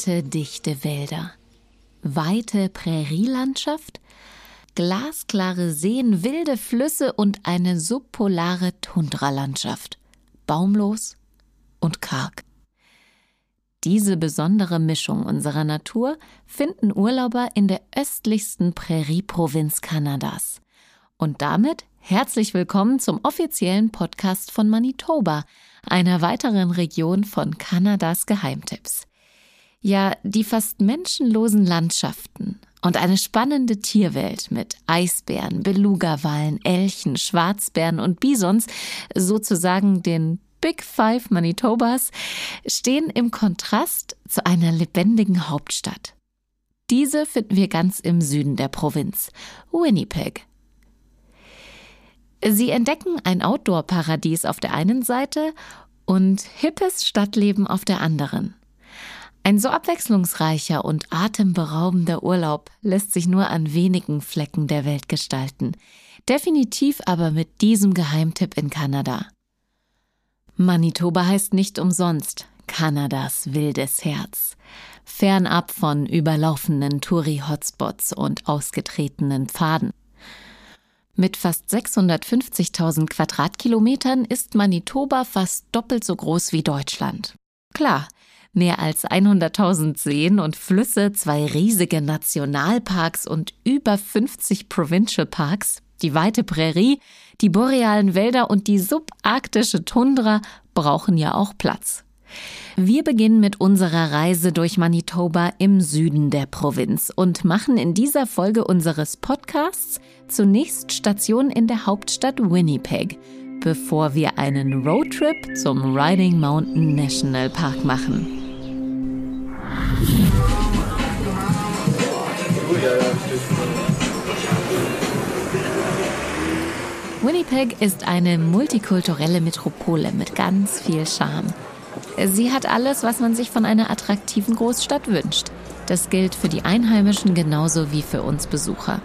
Imposante, dichte Wälder, weite Prärielandschaft, glasklare Seen, wilde Flüsse und eine subpolare Tundralandschaft, baumlos und karg. Diese besondere Mischung unserer Natur finden Urlauber in der östlichsten Prärieprovinz Kanadas. Und damit herzlich willkommen zum offiziellen Podcast von Manitoba, einer weiteren Region von Kanadas Geheimtipps. Ja, die fast menschenlosen Landschaften und eine spannende Tierwelt mit Eisbären, Belugawallen, Elchen, Schwarzbären und Bisons, sozusagen den Big Five Manitobas, stehen im Kontrast zu einer lebendigen Hauptstadt. Diese finden wir ganz im Süden der Provinz, Winnipeg. Sie entdecken ein Outdoor-Paradies auf der einen Seite und hippes Stadtleben auf der anderen. Ein so abwechslungsreicher und atemberaubender Urlaub lässt sich nur an wenigen Flecken der Welt gestalten. Definitiv aber mit diesem Geheimtipp in Kanada. Manitoba heißt nicht umsonst Kanadas wildes Herz. Fernab von überlaufenden Touri-Hotspots und ausgetretenen Pfaden. Mit fast 650.000 Quadratkilometern ist Manitoba fast doppelt so groß wie Deutschland. Klar, mehr als 100.000 Seen und Flüsse, zwei riesige Nationalparks und über 50 Provincial Parks, die weite Prärie, die borealen Wälder und die subarktische Tundra brauchen ja auch Platz. Wir beginnen mit unserer Reise durch Manitoba im Süden der Provinz und machen in dieser Folge unseres Podcasts zunächst Station in der Hauptstadt Winnipeg, bevor wir einen Roadtrip zum Riding Mountain National Park machen. Winnipeg ist eine multikulturelle Metropole mit ganz viel Charme. Sie hat alles, was man sich von einer attraktiven Großstadt wünscht. Das gilt für die Einheimischen genauso wie für uns Besucher.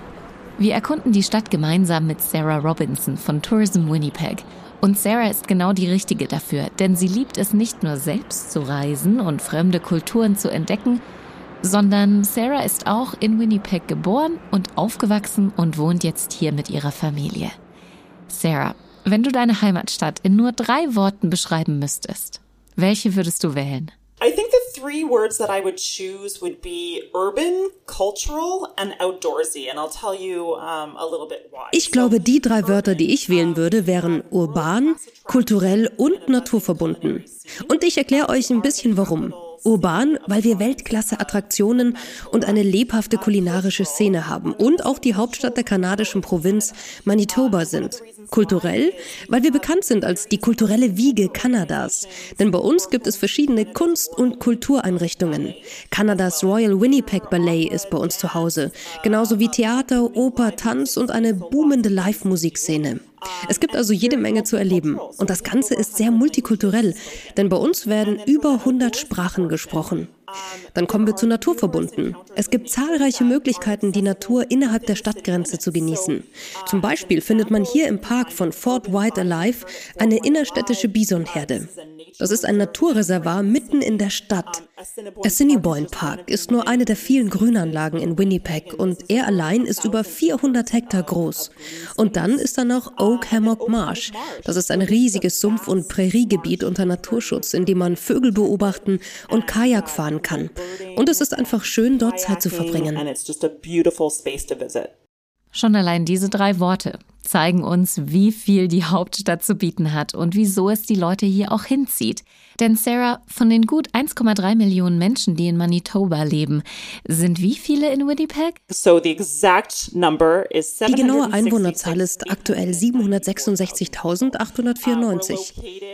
Wir erkunden die Stadt gemeinsam mit Sarah Robinson von Tourism Winnipeg. Und Sarah ist genau die Richtige dafür, denn sie liebt es nicht nur selbst zu reisen und fremde Kulturen zu entdecken, sondern Sarah ist auch in Winnipeg geboren und aufgewachsen und wohnt jetzt hier mit ihrer Familie. Sarah, wenn du deine Heimatstadt in nur drei Worten beschreiben müsstest, welche würdest du wählen? I think the three words that I would choose would be urban, cultural and outdoorsy. And I'll tell you um, a little bit why. Ich glaube, die drei Wörter, die ich wählen würde, wären urban, kulturell und naturverbunden. Und ich erkläre euch ein bisschen warum. Urban, weil wir Weltklasse-Attraktionen und eine lebhafte kulinarische Szene haben und auch die Hauptstadt der kanadischen Provinz Manitoba sind. Kulturell, weil wir bekannt sind als die kulturelle Wiege Kanadas. Denn bei uns gibt es verschiedene Kunst- und Kultureinrichtungen. Kanadas Royal Winnipeg Ballet ist bei uns zu Hause, genauso wie Theater, Oper, Tanz und eine boomende Live-Musikszene. Es gibt also jede Menge zu erleben. Und das Ganze ist sehr multikulturell, denn bei uns werden über 100 Sprachen gesprochen. Dann kommen wir zu Naturverbunden. Es gibt zahlreiche Möglichkeiten, die Natur innerhalb der Stadtgrenze zu genießen. Zum Beispiel findet man hier im Park von Fort White Alive eine innerstädtische Bisonherde. Das ist ein Naturreservat mitten in der Stadt. Assiniboine Park ist nur eine der vielen Grünanlagen in Winnipeg und er allein ist über 400 Hektar groß. Und dann ist da noch Oak Hammock Marsh. Das ist ein riesiges Sumpf- und Präriegebiet unter Naturschutz, in dem man Vögel beobachten und Kajak fahren kann. Und es ist einfach schön, dort Zeit zu verbringen. Schon allein diese drei Worte zeigen uns, wie viel die Hauptstadt zu bieten hat und wieso es die Leute hier auch hinzieht. Denn Sarah, von den gut 1,3 Millionen Menschen, die in Manitoba leben, sind wie viele in Winnipeg? die genaue Einwohnerzahl ist aktuell 766.894.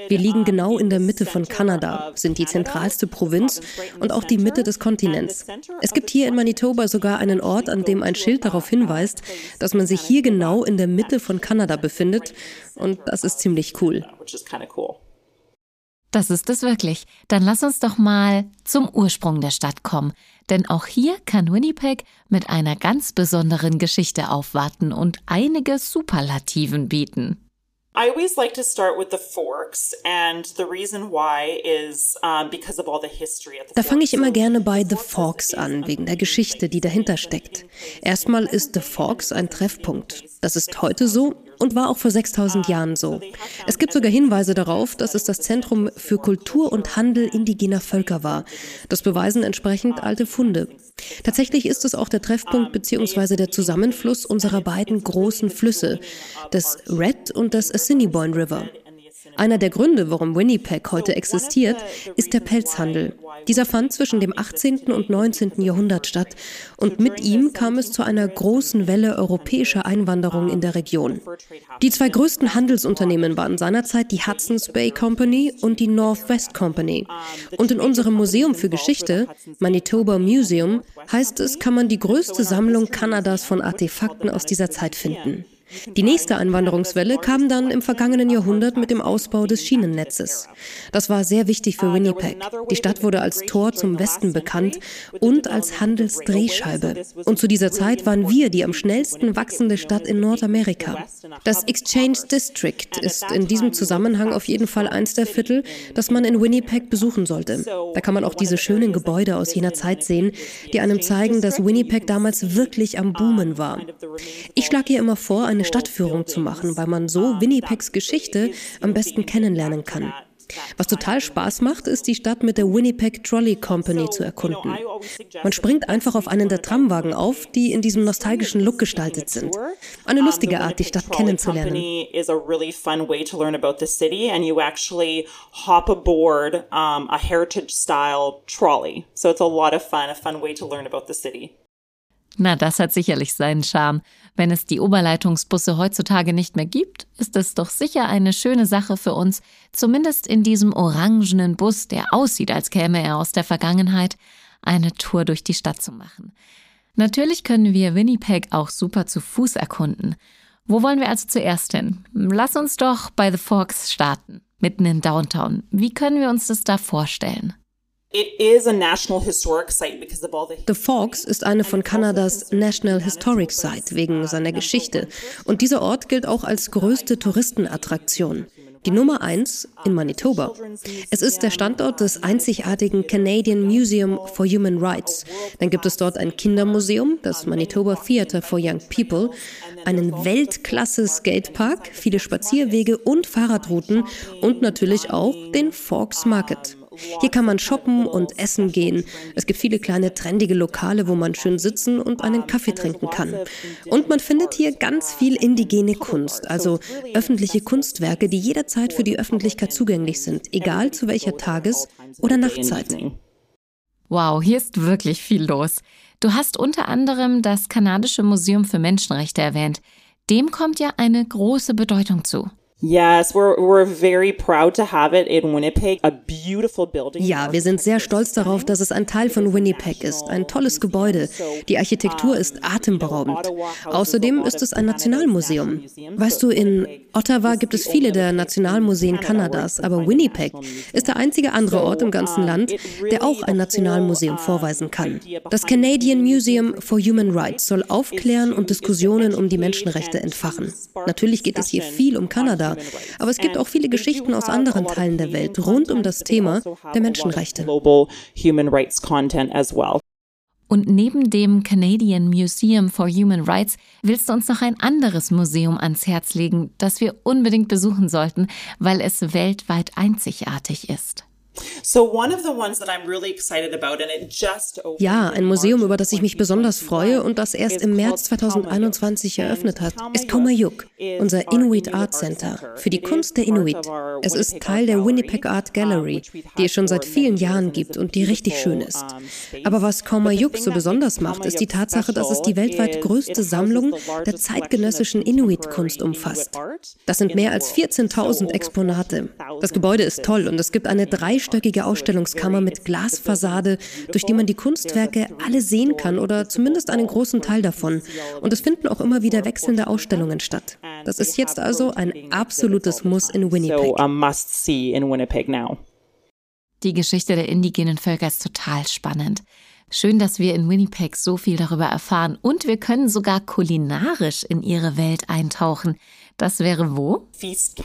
Wir liegen genau in der Mitte von Kanada, sind die zentralste Provinz und auch die Mitte des Kontinents. Es gibt hier in Manitoba sogar einen Ort, an dem ein Schild darauf hinweist, dass man sich hier genau in der Mitte von Kanada befindet. Und das ist ziemlich cool. Das ist es wirklich. Dann lass uns doch mal zum Ursprung der Stadt kommen. Denn auch hier kann Winnipeg mit einer ganz besonderen Geschichte aufwarten und einige Superlativen bieten. I always like to start with the forks, and the reason why is um, because of all the history at the Da fange ich immer gerne bei The Forks an, wegen der Geschichte, die dahinter steckt. Erstmal ist The Forks ein Treffpunkt. Das ist heute so und war auch vor 6000 Jahren so. Es gibt sogar Hinweise darauf, dass es das Zentrum für Kultur und Handel indigener Völker war. Das beweisen entsprechend alte Funde. Tatsächlich ist es auch der Treffpunkt bzw. der Zusammenfluss unserer beiden großen Flüsse, des Red und des Assiniboine River. Einer der Gründe, warum Winnipeg heute existiert, ist der Pelzhandel. Dieser fand zwischen dem 18. und 19. Jahrhundert statt und mit ihm kam es zu einer großen Welle europäischer Einwanderung in der Region. Die zwei größten Handelsunternehmen waren seinerzeit die Hudson's Bay Company und die Northwest Company. Und in unserem Museum für Geschichte, Manitoba Museum, heißt es, kann man die größte Sammlung Kanadas von Artefakten aus dieser Zeit finden. Die nächste Einwanderungswelle kam dann im vergangenen Jahrhundert mit dem Ausbau des Schienennetzes. Das war sehr wichtig für Winnipeg. Die Stadt wurde als Tor zum Westen bekannt und als Handelsdrehscheibe. Und zu dieser Zeit waren wir die am schnellsten wachsende Stadt in Nordamerika. Das Exchange District ist in diesem Zusammenhang auf jeden Fall eins der Viertel, das man in Winnipeg besuchen sollte. Da kann man auch diese schönen Gebäude aus jener Zeit sehen, die einem zeigen, dass Winnipeg damals wirklich am Boomen war. Ich schlage hier immer vor, eine eine Stadtführung zu machen, weil man so Winnipegs Geschichte am besten kennenlernen kann. Was total Spaß macht, ist die Stadt mit der Winnipeg Trolley Company zu erkunden. Man springt einfach auf einen der Tramwagen auf, die in diesem nostalgischen Look gestaltet sind. Eine lustige Art, die Stadt kennenzulernen. So it's a lot of fun, a fun way to learn about the city. Na, das hat sicherlich seinen Charme. Wenn es die Oberleitungsbusse heutzutage nicht mehr gibt, ist es doch sicher eine schöne Sache für uns, zumindest in diesem orangenen Bus, der aussieht, als käme er aus der Vergangenheit, eine Tour durch die Stadt zu machen. Natürlich können wir Winnipeg auch super zu Fuß erkunden. Wo wollen wir also zuerst hin? Lass uns doch bei The Forks starten, mitten in Downtown. Wie können wir uns das da vorstellen? The Forks ist eine von Kanadas National Historic Site wegen seiner Geschichte und dieser Ort gilt auch als größte Touristenattraktion. Die Nummer eins in Manitoba. Es ist der Standort des einzigartigen Canadian Museum for Human Rights. Dann gibt es dort ein Kindermuseum, das Manitoba Theatre for Young People, einen Weltklasse Skatepark, viele Spazierwege und Fahrradrouten und natürlich auch den Forks Market. Hier kann man shoppen und essen gehen. Es gibt viele kleine trendige Lokale, wo man schön sitzen und einen Kaffee trinken kann. Und man findet hier ganz viel indigene Kunst, also öffentliche Kunstwerke, die jederzeit für die Öffentlichkeit zugänglich sind, egal zu welcher Tages- oder Nachtzeit. Wow, hier ist wirklich viel los. Du hast unter anderem das Kanadische Museum für Menschenrechte erwähnt. Dem kommt ja eine große Bedeutung zu. Yes, we're, we're very proud to have it in Winnipeg, a beautiful building. Ja, wir sind sehr stolz darauf, dass es ein Teil von Winnipeg ist. Ein tolles Gebäude. Die Architektur ist atemberaubend. Außerdem ist es ein Nationalmuseum. Weißt du, in Ottawa gibt es viele der Nationalmuseen Kanadas, aber Winnipeg ist der einzige andere Ort im ganzen Land, der auch ein Nationalmuseum vorweisen kann. Das Canadian Museum for Human Rights soll aufklären und Diskussionen um die Menschenrechte entfachen. Natürlich geht es hier viel um Kanada aber es gibt auch viele Geschichten aus anderen Teilen der Welt rund um das Thema der Menschenrechte. Und neben dem Canadian Museum for Human Rights willst du uns noch ein anderes Museum ans Herz legen, das wir unbedingt besuchen sollten, weil es weltweit einzigartig ist. Ja, ein Museum, über das ich mich besonders freue und das erst im März 2021 eröffnet hat, ist Komayuk, unser Inuit Art Center für die Kunst der Inuit. Es ist Teil der Winnipeg Art Gallery, die es schon seit vielen Jahren gibt und die richtig schön ist. Aber was Komayuk so besonders macht, ist die Tatsache, dass es die weltweit größte Sammlung der zeitgenössischen Inuit-Kunst umfasst. Das sind mehr als 14.000 Exponate. Das Gebäude ist toll und es gibt eine drei dreistöckige Ausstellungskammer mit Glasfassade, durch die man die Kunstwerke alle sehen kann oder zumindest einen großen Teil davon. Und es finden auch immer wieder wechselnde Ausstellungen statt. Das ist jetzt also ein absolutes Muss in Winnipeg. Die Geschichte der indigenen Völker ist total spannend. Schön, dass wir in Winnipeg so viel darüber erfahren und wir können sogar kulinarisch in ihre Welt eintauchen. Das wäre wo? Feast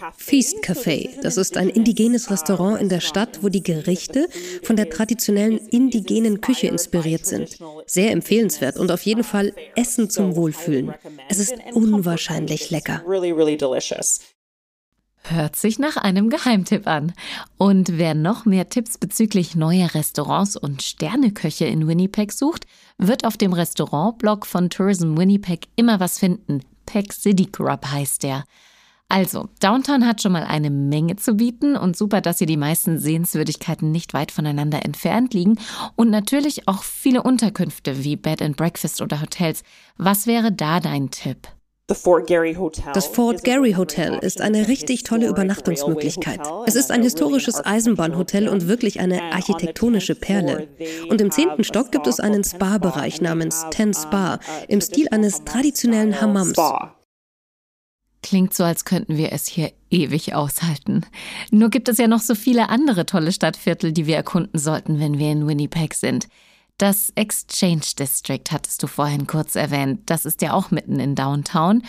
Café. Das ist ein indigenes Restaurant in der Stadt, wo die Gerichte von der traditionellen indigenen Küche inspiriert sind. Sehr empfehlenswert und auf jeden Fall Essen zum Wohlfühlen. Es ist unwahrscheinlich lecker. Hört sich nach einem Geheimtipp an. Und wer noch mehr Tipps bezüglich neuer Restaurants und Sterneköche in Winnipeg sucht, wird auf dem Restaurantblog von Tourism Winnipeg immer was finden. Peck City Grub heißt der. Also, Downtown hat schon mal eine Menge zu bieten und super, dass hier die meisten Sehenswürdigkeiten nicht weit voneinander entfernt liegen und natürlich auch viele Unterkünfte wie Bed and Breakfast oder Hotels. Was wäre da dein Tipp? Das Fort Gary Hotel ist eine richtig tolle Übernachtungsmöglichkeit. Es ist ein historisches Eisenbahnhotel und wirklich eine architektonische Perle. Und im zehnten Stock gibt es einen Spa-Bereich namens Ten Spa im Stil eines traditionellen Hammams. Klingt so, als könnten wir es hier ewig aushalten. Nur gibt es ja noch so viele andere tolle Stadtviertel, die wir erkunden sollten, wenn wir in Winnipeg sind. Das Exchange District hattest du vorhin kurz erwähnt. Das ist ja auch mitten in Downtown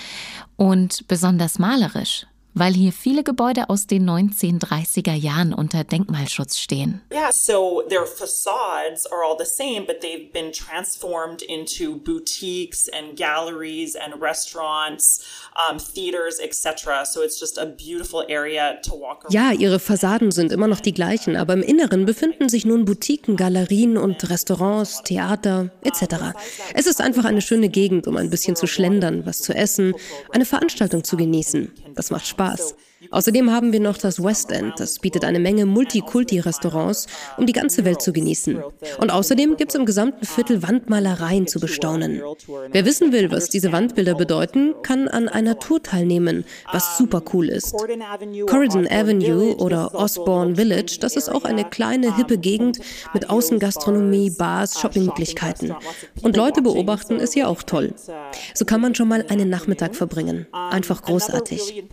und besonders malerisch weil hier viele Gebäude aus den 1930er Jahren unter Denkmalschutz stehen. Yeah, so their facades are all the same, but they've been transformed into boutiques and galleries and restaurants, um, theaters, etc. So it's just a beautiful area to walk around. Ja, ihre Fassaden sind immer noch die gleichen, aber im Inneren befinden sich nun Boutiquen, Galerien und Restaurants, Theater etc. Es ist einfach eine schöne Gegend, um ein bisschen zu schlendern, was zu essen, eine Veranstaltung zu genießen. Das macht Spaß. Spaß. Außerdem haben wir noch das West End. Das bietet eine Menge Multikulti-Restaurants, um die ganze Welt zu genießen. Und außerdem gibt es im gesamten Viertel Wandmalereien zu bestaunen. Wer wissen will, was diese Wandbilder bedeuten, kann an einer Tour teilnehmen, was super cool ist. Corridon Avenue oder Osborne Village, das ist auch eine kleine, hippe Gegend mit Außengastronomie, Bars, Shoppingmöglichkeiten. Und Leute beobachten ist ja auch toll. So kann man schon mal einen Nachmittag verbringen. Einfach großartig.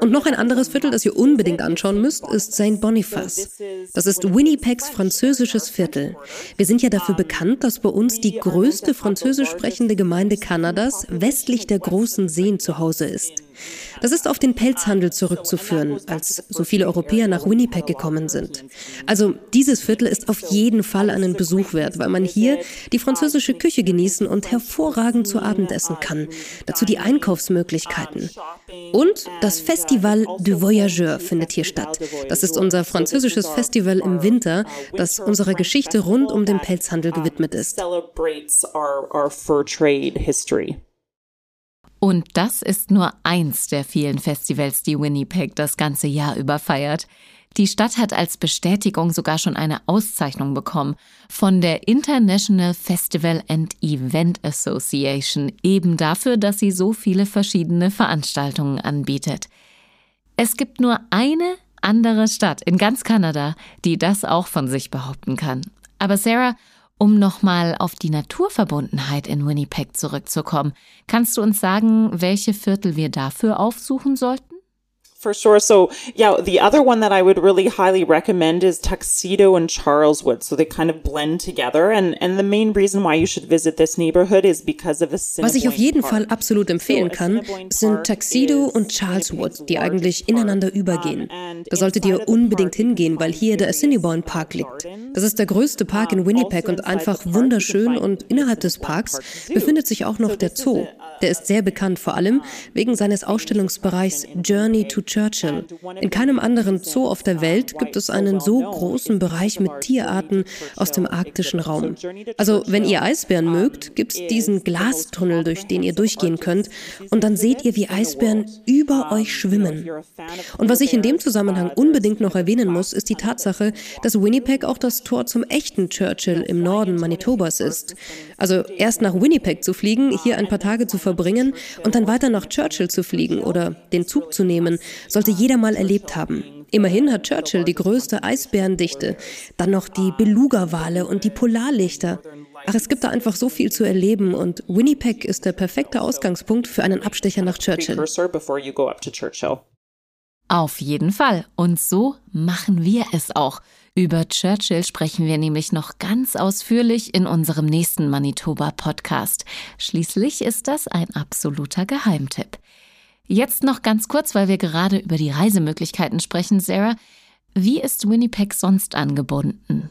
Und noch ein anderes Viertel, das ihr unbedingt anschauen müsst, ist St. Boniface. Das ist Winnipegs französisches Viertel. Wir sind ja dafür bekannt, dass bei uns die größte französisch sprechende Gemeinde Kanadas westlich der großen Seen zu Hause ist. Das ist auf den Pelzhandel zurückzuführen, als so viele Europäer nach Winnipeg gekommen sind. Also dieses Viertel ist auf jeden Fall einen Besuch wert, weil man hier die französische Küche genießen und hervorragend zu Abend essen kann. Dazu die Einkaufsmöglichkeiten. Und das Festival du Voyageur findet hier statt. Das ist unser französisches Festival im Winter, das unserer Geschichte rund um den Pelzhandel gewidmet ist. Und das ist nur eins der vielen Festivals, die Winnipeg das ganze Jahr über feiert. Die Stadt hat als Bestätigung sogar schon eine Auszeichnung bekommen von der International Festival and Event Association, eben dafür, dass sie so viele verschiedene Veranstaltungen anbietet. Es gibt nur eine andere Stadt in ganz Kanada, die das auch von sich behaupten kann. Aber Sarah, um nochmal auf die Naturverbundenheit in Winnipeg zurückzukommen, kannst du uns sagen, welche Viertel wir dafür aufsuchen sollten? For sure. So, yeah, the other one that I would really highly recommend is Tuxedo and Charleswood. So they kind of blend together. And, and the main reason why you should visit this neighborhood is because of the Was ich auf jeden Fall absolut empfehlen kann, sind Tuxedo und Charleswood, die eigentlich ineinander übergehen. Da solltet ihr unbedingt hingehen, weil hier der Assiniboine Park liegt. Das ist der größte Park in Winnipeg und einfach wunderschön und innerhalb des Parks befindet sich auch noch der Zoo. Der ist sehr bekannt, vor allem wegen seines Ausstellungsbereichs Journey to Churchill. In keinem anderen Zoo auf der Welt gibt es einen so großen Bereich mit Tierarten aus dem arktischen Raum. Also wenn ihr Eisbären mögt, gibt es diesen Glastunnel, durch den ihr durchgehen könnt und dann seht ihr, wie Eisbären über euch schwimmen. Und was ich in dem Zusammenhang unbedingt noch erwähnen muss, ist die Tatsache, dass Winnipeg auch das Tor zum echten Churchill im Norden Manitobas ist. Also erst nach Winnipeg zu fliegen, hier ein paar Tage zu verbringen und dann weiter nach Churchill zu fliegen oder den Zug zu nehmen, sollte jeder mal erlebt haben. Immerhin hat Churchill die größte Eisbärendichte, dann noch die Beluga-Wale und die Polarlichter. Ach, es gibt da einfach so viel zu erleben und Winnipeg ist der perfekte Ausgangspunkt für einen Abstecher nach Churchill. Auf jeden Fall. Und so machen wir es auch. Über Churchill sprechen wir nämlich noch ganz ausführlich in unserem nächsten Manitoba-Podcast. Schließlich ist das ein absoluter Geheimtipp. Jetzt noch ganz kurz, weil wir gerade über die Reisemöglichkeiten sprechen, Sarah. Wie ist Winnipeg sonst angebunden?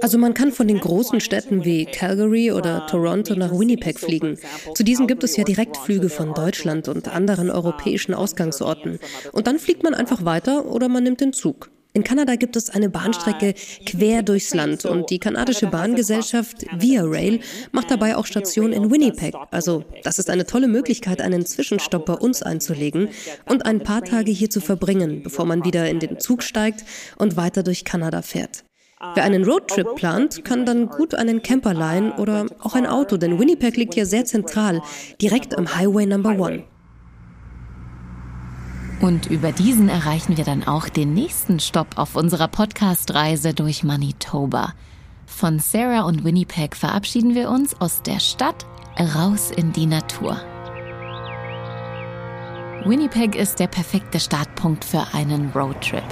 Also man kann von den großen Städten wie Calgary oder Toronto nach Winnipeg fliegen. Zu diesen gibt es ja Direktflüge von Deutschland und anderen europäischen Ausgangsorten. Und dann fliegt man einfach weiter oder man nimmt den Zug. In Kanada gibt es eine Bahnstrecke quer durchs Land und die kanadische Bahngesellschaft Via Rail macht dabei auch Station in Winnipeg. Also das ist eine tolle Möglichkeit, einen Zwischenstopp bei uns einzulegen und ein paar Tage hier zu verbringen, bevor man wieder in den Zug steigt und weiter durch Kanada fährt. Wer einen Roadtrip plant, kann dann gut einen Camper leihen oder auch ein Auto, denn Winnipeg liegt ja sehr zentral, direkt am Highway Number One. Und über diesen erreichen wir dann auch den nächsten Stopp auf unserer Podcast-Reise durch Manitoba. Von Sarah und Winnipeg verabschieden wir uns aus der Stadt raus in die Natur. Winnipeg ist der perfekte Startpunkt für einen Roadtrip.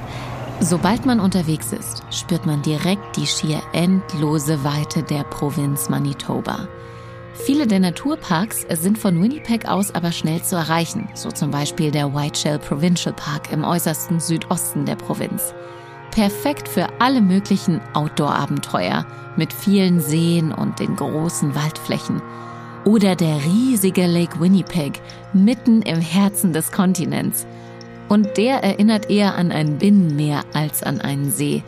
Sobald man unterwegs ist, spürt man direkt die schier endlose Weite der Provinz Manitoba. Viele der Naturparks sind von Winnipeg aus aber schnell zu erreichen, so zum Beispiel der Whiteshell Provincial Park im äußersten Südosten der Provinz. Perfekt für alle möglichen Outdoor-Abenteuer mit vielen Seen und den großen Waldflächen. Oder der riesige Lake Winnipeg mitten im Herzen des Kontinents. Und der erinnert eher an ein Binnenmeer als an einen See.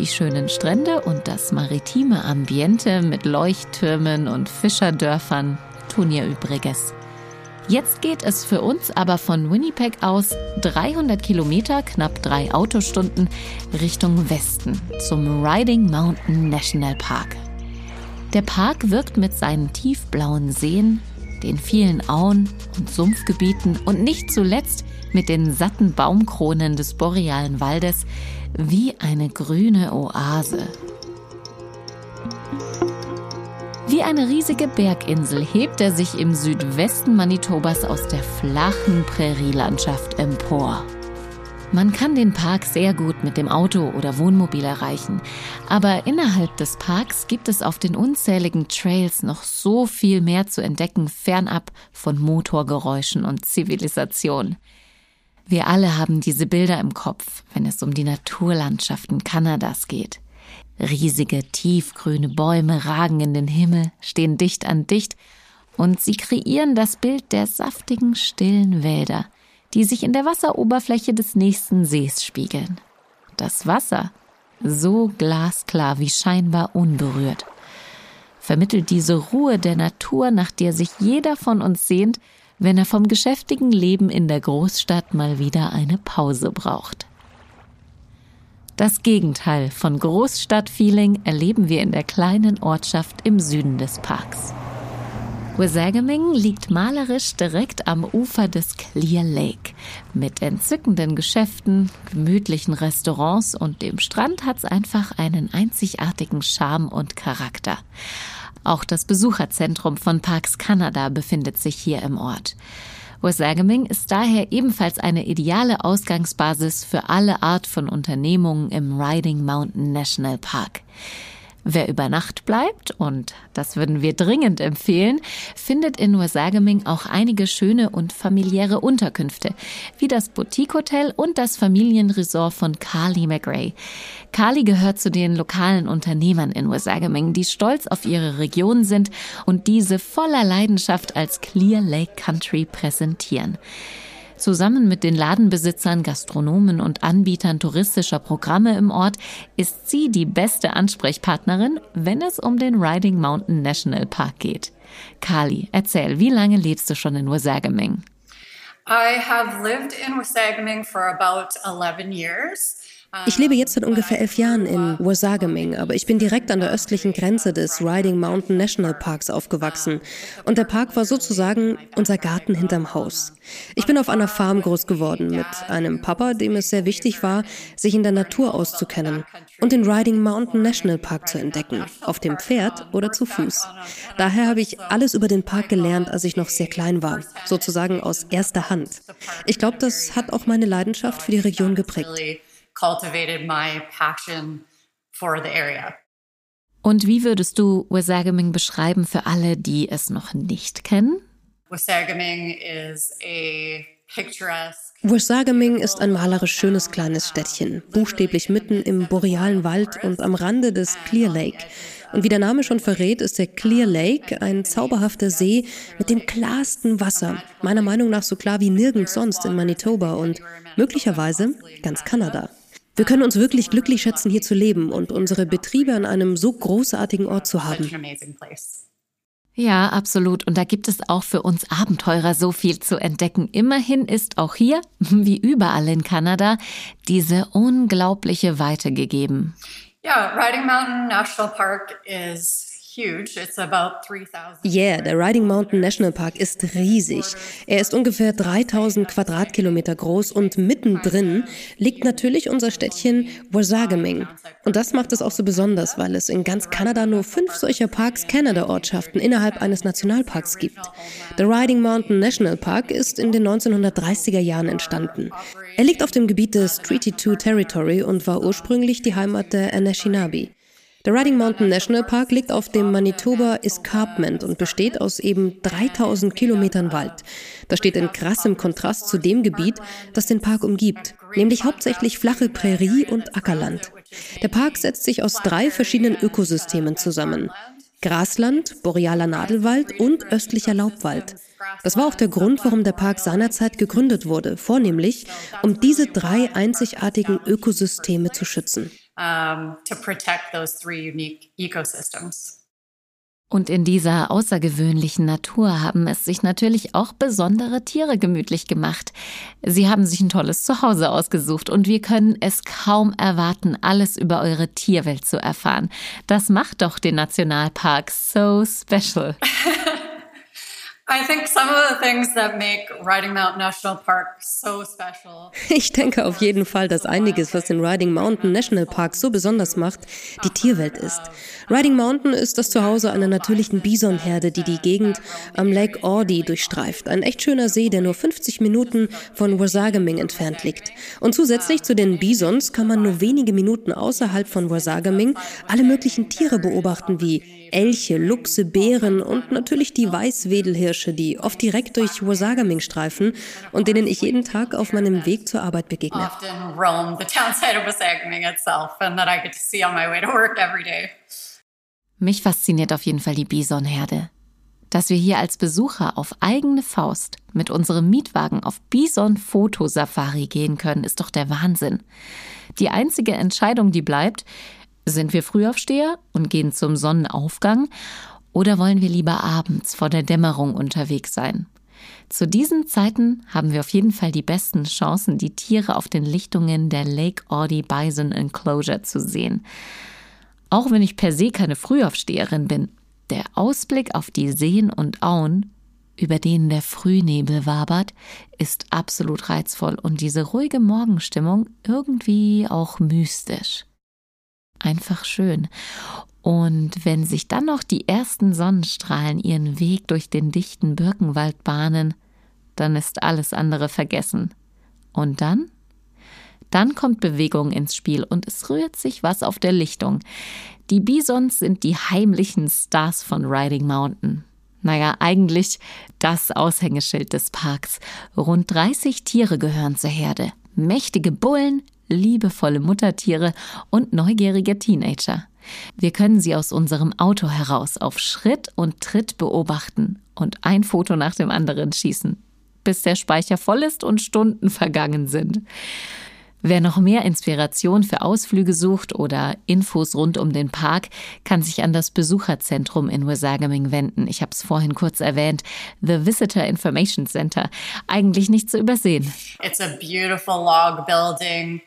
Die schönen Strände und das maritime Ambiente mit Leuchttürmen und Fischerdörfern tun ihr Übriges. Jetzt geht es für uns aber von Winnipeg aus 300 Kilometer, knapp drei Autostunden, Richtung Westen zum Riding Mountain National Park. Der Park wirkt mit seinen tiefblauen Seen, den vielen Auen und Sumpfgebieten und nicht zuletzt mit den satten Baumkronen des borealen Waldes wie eine grüne Oase. Wie eine riesige Berginsel hebt er sich im Südwesten Manitobas aus der flachen Prärielandschaft empor. Man kann den Park sehr gut mit dem Auto oder Wohnmobil erreichen, aber innerhalb des Parks gibt es auf den unzähligen Trails noch so viel mehr zu entdecken, fernab von Motorgeräuschen und Zivilisation. Wir alle haben diese Bilder im Kopf, wenn es um die Naturlandschaften Kanadas geht. Riesige, tiefgrüne Bäume ragen in den Himmel, stehen dicht an dicht, und sie kreieren das Bild der saftigen, stillen Wälder, die sich in der Wasseroberfläche des nächsten Sees spiegeln. Das Wasser, so glasklar wie scheinbar unberührt, vermittelt diese Ruhe der Natur, nach der sich jeder von uns sehnt, wenn er vom geschäftigen Leben in der Großstadt mal wieder eine Pause braucht. Das Gegenteil von Großstadtfeeling erleben wir in der kleinen Ortschaft im Süden des Parks. Wasagaming liegt malerisch direkt am Ufer des Clear Lake. Mit entzückenden Geschäften, gemütlichen Restaurants und dem Strand hat's einfach einen einzigartigen Charme und Charakter. Auch das Besucherzentrum von Parks Canada befindet sich hier im Ort. Wasagaming ist daher ebenfalls eine ideale Ausgangsbasis für alle Art von Unternehmungen im Riding Mountain National Park. Wer über Nacht bleibt, und das würden wir dringend empfehlen, findet in Wasagaming auch einige schöne und familiäre Unterkünfte, wie das Boutique Hotel und das Familienresort von Carly McRae. Carly gehört zu den lokalen Unternehmern in Wasagaming, die stolz auf ihre Region sind und diese voller Leidenschaft als Clear Lake Country präsentieren. Zusammen mit den Ladenbesitzern, Gastronomen und Anbietern touristischer Programme im Ort ist sie die beste Ansprechpartnerin, wenn es um den Riding Mountain National Park geht. Kali, erzähl, wie lange lebst du schon in Wasagaming? I have lived in Wasagaming for about 11 years. Ich lebe jetzt seit ungefähr elf Jahren in Wasagaming, aber ich bin direkt an der östlichen Grenze des Riding Mountain National Parks aufgewachsen. Und der Park war sozusagen unser Garten hinterm Haus. Ich bin auf einer Farm groß geworden mit einem Papa, dem es sehr wichtig war, sich in der Natur auszukennen und den Riding Mountain National Park zu entdecken, auf dem Pferd oder zu Fuß. Daher habe ich alles über den Park gelernt, als ich noch sehr klein war, sozusagen aus erster Hand. Ich glaube, das hat auch meine Leidenschaft für die Region geprägt cultivated my passion for the area. Und wie würdest du Wasagaming beschreiben für alle, die es noch nicht kennen? Wasagaming is a picturesque Wasagaming ist ein malerisch schönes kleines Städtchen, buchstäblich mitten im borealen Wald und am Rande des Clear Lake. Und wie der Name schon verrät, ist der Clear Lake ein zauberhafter See mit dem klarsten Wasser. Meiner Meinung nach so klar wie nirgends sonst in Manitoba und möglicherweise ganz Kanada. Wir können uns wirklich glücklich schätzen, hier zu leben und unsere Betriebe an einem so großartigen Ort zu haben. Ja, absolut. Und da gibt es auch für uns Abenteurer so viel zu entdecken. Immerhin ist auch hier, wie überall in Kanada, diese unglaubliche Weite gegeben. Yeah, Riding Mountain National Park is huge. It's about 3,000. Yeah, der Riding Mountain National Park ist riesig. Er ist ungefähr 3000 Quadratkilometer groß und mittendrin liegt natürlich unser Städtchen Wasagaming. Und das macht es auch so besonders, weil es in ganz Kanada nur fünf solcher Parks Canada-Ortschaften innerhalb eines Nationalparks gibt. Der Riding Mountain National Park ist in den 1930er Jahren entstanden. Er liegt auf dem Gebiet des Treaty 2 Territory und war ursprünglich die Heimat der Anishinaabe. Der Riding Mountain National Park liegt auf dem Manitoba Escarpment und besteht aus eben 3000 Kilometern Wald. Das steht in krassem Kontrast zu dem Gebiet, das den Park umgibt, nämlich hauptsächlich flache Prärie und Ackerland. Der Park setzt sich aus drei verschiedenen Ökosystemen zusammen. Grasland, borealer Nadelwald und östlicher Laubwald. Das war auch der Grund, warum der Park seinerzeit gegründet wurde, vornehmlich um diese drei einzigartigen Ökosysteme zu schützen. Um, to protect those three unique ecosystems. Und in dieser außergewöhnlichen Natur haben es sich natürlich auch besondere Tiere gemütlich gemacht. Sie haben sich ein tolles Zuhause ausgesucht und wir können es kaum erwarten, alles über eure Tierwelt zu erfahren. Das macht doch den Nationalpark so special. Ich denke auf jeden Fall, dass einiges, was den Riding Mountain National Park so besonders macht, die Tierwelt ist. Riding Mountain ist das Zuhause einer natürlichen Bisonherde, die die Gegend am Lake Ordy durchstreift. Ein echt schöner See, der nur 50 Minuten von Wasagaming entfernt liegt. Und zusätzlich zu den Bisons kann man nur wenige Minuten außerhalb von Wasagaming alle möglichen Tiere beobachten, wie Elche, Luchse, Bären und natürlich die Weißwedelhirsche, die oft direkt durch Wasagaming streifen und denen ich jeden Tag auf meinem Weg zur Arbeit begegne. Mich fasziniert auf jeden Fall die Bisonherde. Dass wir hier als Besucher auf eigene Faust mit unserem Mietwagen auf Bison-Fotosafari gehen können, ist doch der Wahnsinn. Die einzige Entscheidung, die bleibt, sind wir Frühaufsteher und gehen zum Sonnenaufgang oder wollen wir lieber abends vor der Dämmerung unterwegs sein? Zu diesen Zeiten haben wir auf jeden Fall die besten Chancen, die Tiere auf den Lichtungen der Lake Ordy Bison Enclosure zu sehen. Auch wenn ich per se keine Frühaufsteherin bin, der Ausblick auf die Seen und Auen, über denen der Frühnebel wabert, ist absolut reizvoll und diese ruhige Morgenstimmung irgendwie auch mystisch. Einfach schön. Und wenn sich dann noch die ersten Sonnenstrahlen ihren Weg durch den dichten Birkenwald bahnen, dann ist alles andere vergessen. Und dann? Dann kommt Bewegung ins Spiel und es rührt sich was auf der Lichtung. Die Bisons sind die heimlichen Stars von Riding Mountain. Naja, eigentlich das Aushängeschild des Parks. Rund 30 Tiere gehören zur Herde. Mächtige Bullen, liebevolle Muttertiere und neugierige Teenager. Wir können sie aus unserem Auto heraus auf Schritt und Tritt beobachten und ein Foto nach dem anderen schießen, bis der Speicher voll ist und Stunden vergangen sind. Wer noch mehr Inspiration für Ausflüge sucht oder Infos rund um den Park, kann sich an das Besucherzentrum in Wasagaming wenden. Ich habe es vorhin kurz erwähnt, The Visitor Information Center. Eigentlich nicht zu übersehen. It's a beautiful log building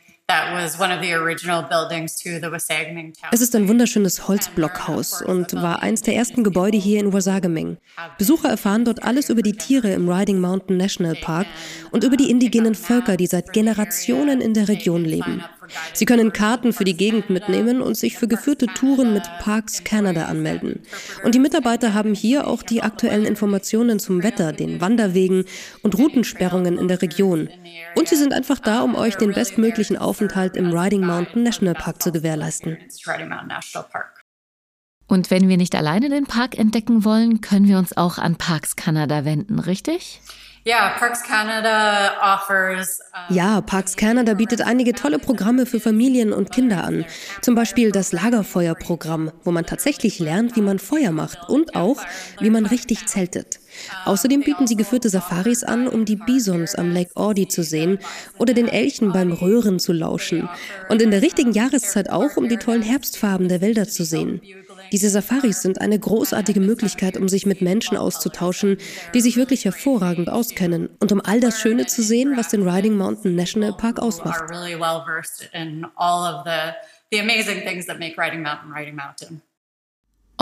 Es ist ein wunderschönes Holzblockhaus und war eins der ersten Gebäude hier in Wasagaming. Besucher erfahren dort alles über die Tiere im Riding Mountain National Park und über die indigenen Völker, die seit Generationen in der Region leben. Sie können Karten für die Gegend mitnehmen und sich für geführte Touren mit Parks Canada anmelden. Und die Mitarbeiter haben hier auch die aktuellen Informationen zum Wetter, den Wanderwegen und Routensperrungen in der Region. Und sie sind einfach da, um euch den bestmöglichen Aufenthalt im Riding Mountain National Park zu gewährleisten. Und wenn wir nicht alleine den Park entdecken wollen, können wir uns auch an Parks Canada wenden, richtig? Ja, Parks Canada offers. Ja, Parks Canada bietet einige tolle Programme für Familien und Kinder an. Zum Beispiel das Lagerfeuerprogramm, wo man tatsächlich lernt, wie man Feuer macht und auch, wie man richtig zeltet. Außerdem bieten sie geführte Safaris an, um die Bisons am Lake Audi zu sehen oder den Elchen beim Röhren zu lauschen. Und in der richtigen Jahreszeit auch, um die tollen Herbstfarben der Wälder zu sehen. Diese Safaris sind eine großartige Möglichkeit, um sich mit Menschen auszutauschen, die sich wirklich hervorragend auskennen und um all das Schöne zu sehen, was den Riding Mountain National Park ausmacht.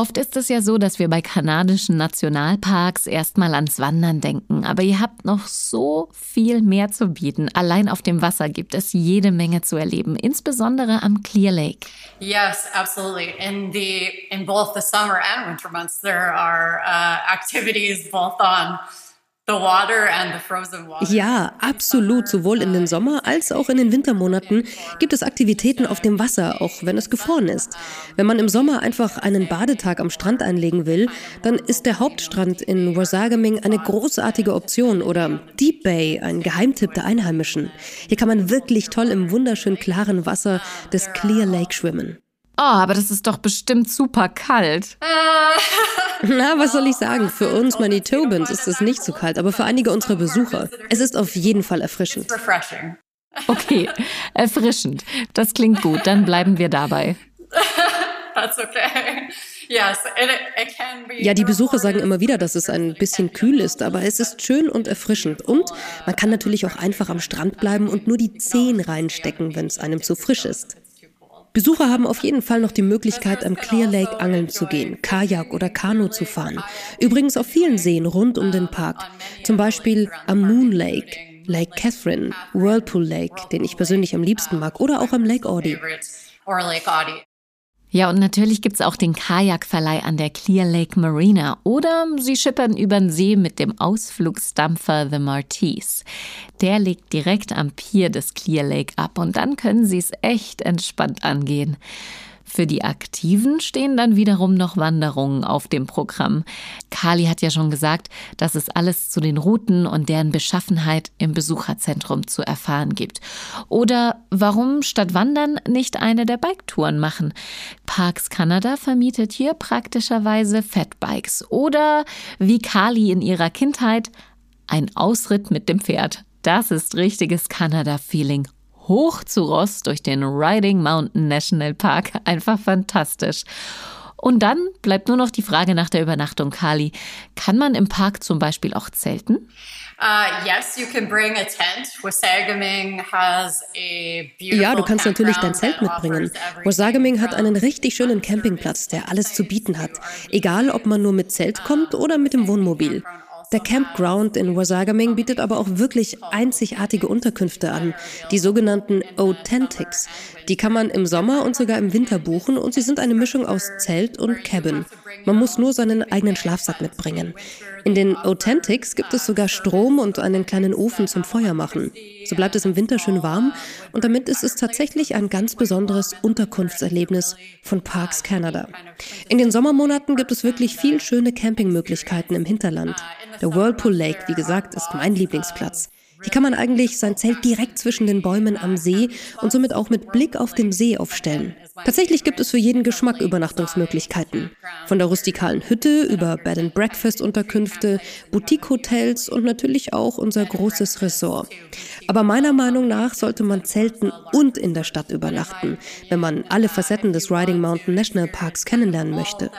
Oft ist es ja so, dass wir bei kanadischen Nationalparks erstmal ans Wandern denken, aber ihr habt noch so viel mehr zu bieten. Allein auf dem Wasser gibt es jede Menge zu erleben, insbesondere am Clear Lake. Yes, absolutely. In the in both the summer and winter months there are uh, activities both on ja, absolut. Sowohl in den Sommer- als auch in den Wintermonaten gibt es Aktivitäten auf dem Wasser, auch wenn es gefroren ist. Wenn man im Sommer einfach einen Badetag am Strand einlegen will, dann ist der Hauptstrand in Wasagaming eine großartige Option oder Deep Bay, ein Geheimtipp der Einheimischen. Hier kann man wirklich toll im wunderschön klaren Wasser des Clear Lake schwimmen. Oh, aber das ist doch bestimmt super kalt. Na, was soll ich sagen? Für uns Manitobans ist es nicht so kalt, aber für einige unserer Besucher. Es ist auf jeden Fall erfrischend. Okay, erfrischend. Das klingt gut, dann bleiben wir dabei. Ja, die Besucher sagen immer wieder, dass es ein bisschen kühl ist, aber es ist schön und erfrischend. Und man kann natürlich auch einfach am Strand bleiben und nur die Zehen reinstecken, wenn es einem zu frisch ist. Besucher haben auf jeden Fall noch die Möglichkeit, am Clear Lake angeln zu gehen, Kajak oder Kanu zu fahren. Übrigens auf vielen Seen rund um den Park. Zum Beispiel am Moon Lake, Lake Catherine, Whirlpool Lake, den ich persönlich am liebsten mag, oder auch am Lake Audi. Ja, und natürlich gibt's auch den Kajakverleih an der Clear Lake Marina oder Sie schippern über den See mit dem Ausflugsdampfer The Martise. Der liegt direkt am Pier des Clear Lake ab und dann können Sie es echt entspannt angehen. Für die Aktiven stehen dann wiederum noch Wanderungen auf dem Programm. Kali hat ja schon gesagt, dass es alles zu den Routen und deren Beschaffenheit im Besucherzentrum zu erfahren gibt. Oder warum statt Wandern nicht eine der Biketouren machen? Parks Canada vermietet hier praktischerweise Fatbikes. Oder wie Kali in ihrer Kindheit ein Ausritt mit dem Pferd. Das ist richtiges Kanada-Feeling hoch zu Ross durch den Riding Mountain National Park. Einfach fantastisch. Und dann bleibt nur noch die Frage nach der Übernachtung, Kali. Kann man im Park zum Beispiel auch zelten? Uh, ja, du kannst natürlich dein Zelt mitbringen. Wasagaming hat einen richtig schönen Campingplatz, der alles zu bieten hat. Egal, ob man nur mit Zelt kommt oder mit dem Wohnmobil. Der Campground in Wasagaming bietet aber auch wirklich einzigartige Unterkünfte an, die sogenannten Authentics. Die kann man im Sommer und sogar im Winter buchen und sie sind eine Mischung aus Zelt und Cabin. Man muss nur seinen eigenen Schlafsack mitbringen. In den Authentics gibt es sogar Strom und einen kleinen Ofen zum Feuer machen. So bleibt es im Winter schön warm und damit ist es tatsächlich ein ganz besonderes Unterkunftserlebnis von Parks Canada. In den Sommermonaten gibt es wirklich viel schöne Campingmöglichkeiten im Hinterland. Der Whirlpool Lake, wie gesagt, ist mein Lieblingsplatz. Hier kann man eigentlich sein Zelt direkt zwischen den Bäumen am See und somit auch mit Blick auf den See aufstellen. Tatsächlich gibt es für jeden Geschmack Übernachtungsmöglichkeiten. Von der rustikalen Hütte über Bed and Breakfast Unterkünfte, Boutique Hotels und natürlich auch unser großes Ressort. Aber meiner Meinung nach sollte man zelten und in der Stadt übernachten, wenn man alle Facetten des Riding Mountain National Parks kennenlernen möchte.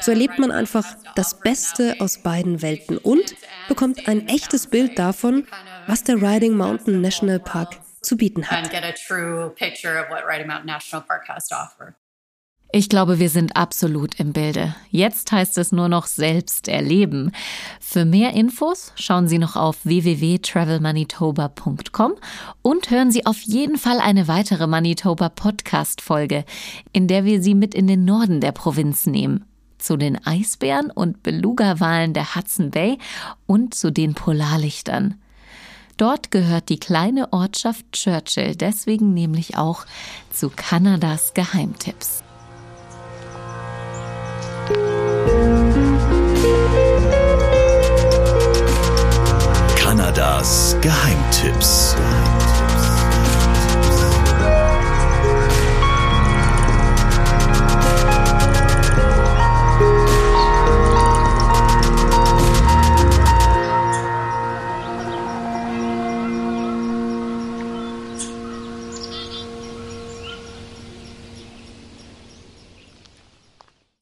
So erlebt man einfach das Beste aus beiden Welten und bekommt ein echtes Bild davon, was der Riding Mountain National Park zu bieten hat. Ich glaube, wir sind absolut im Bilde. Jetzt heißt es nur noch selbst erleben. Für mehr Infos schauen Sie noch auf www.travelmanitoba.com und hören Sie auf jeden Fall eine weitere Manitoba Podcast Folge, in der wir Sie mit in den Norden der Provinz nehmen. Zu den Eisbären und Beluga-Walen der Hudson Bay und zu den Polarlichtern. Dort gehört die kleine Ortschaft Churchill deswegen nämlich auch zu Kanadas Geheimtipps. Kanadas Geheimtipps.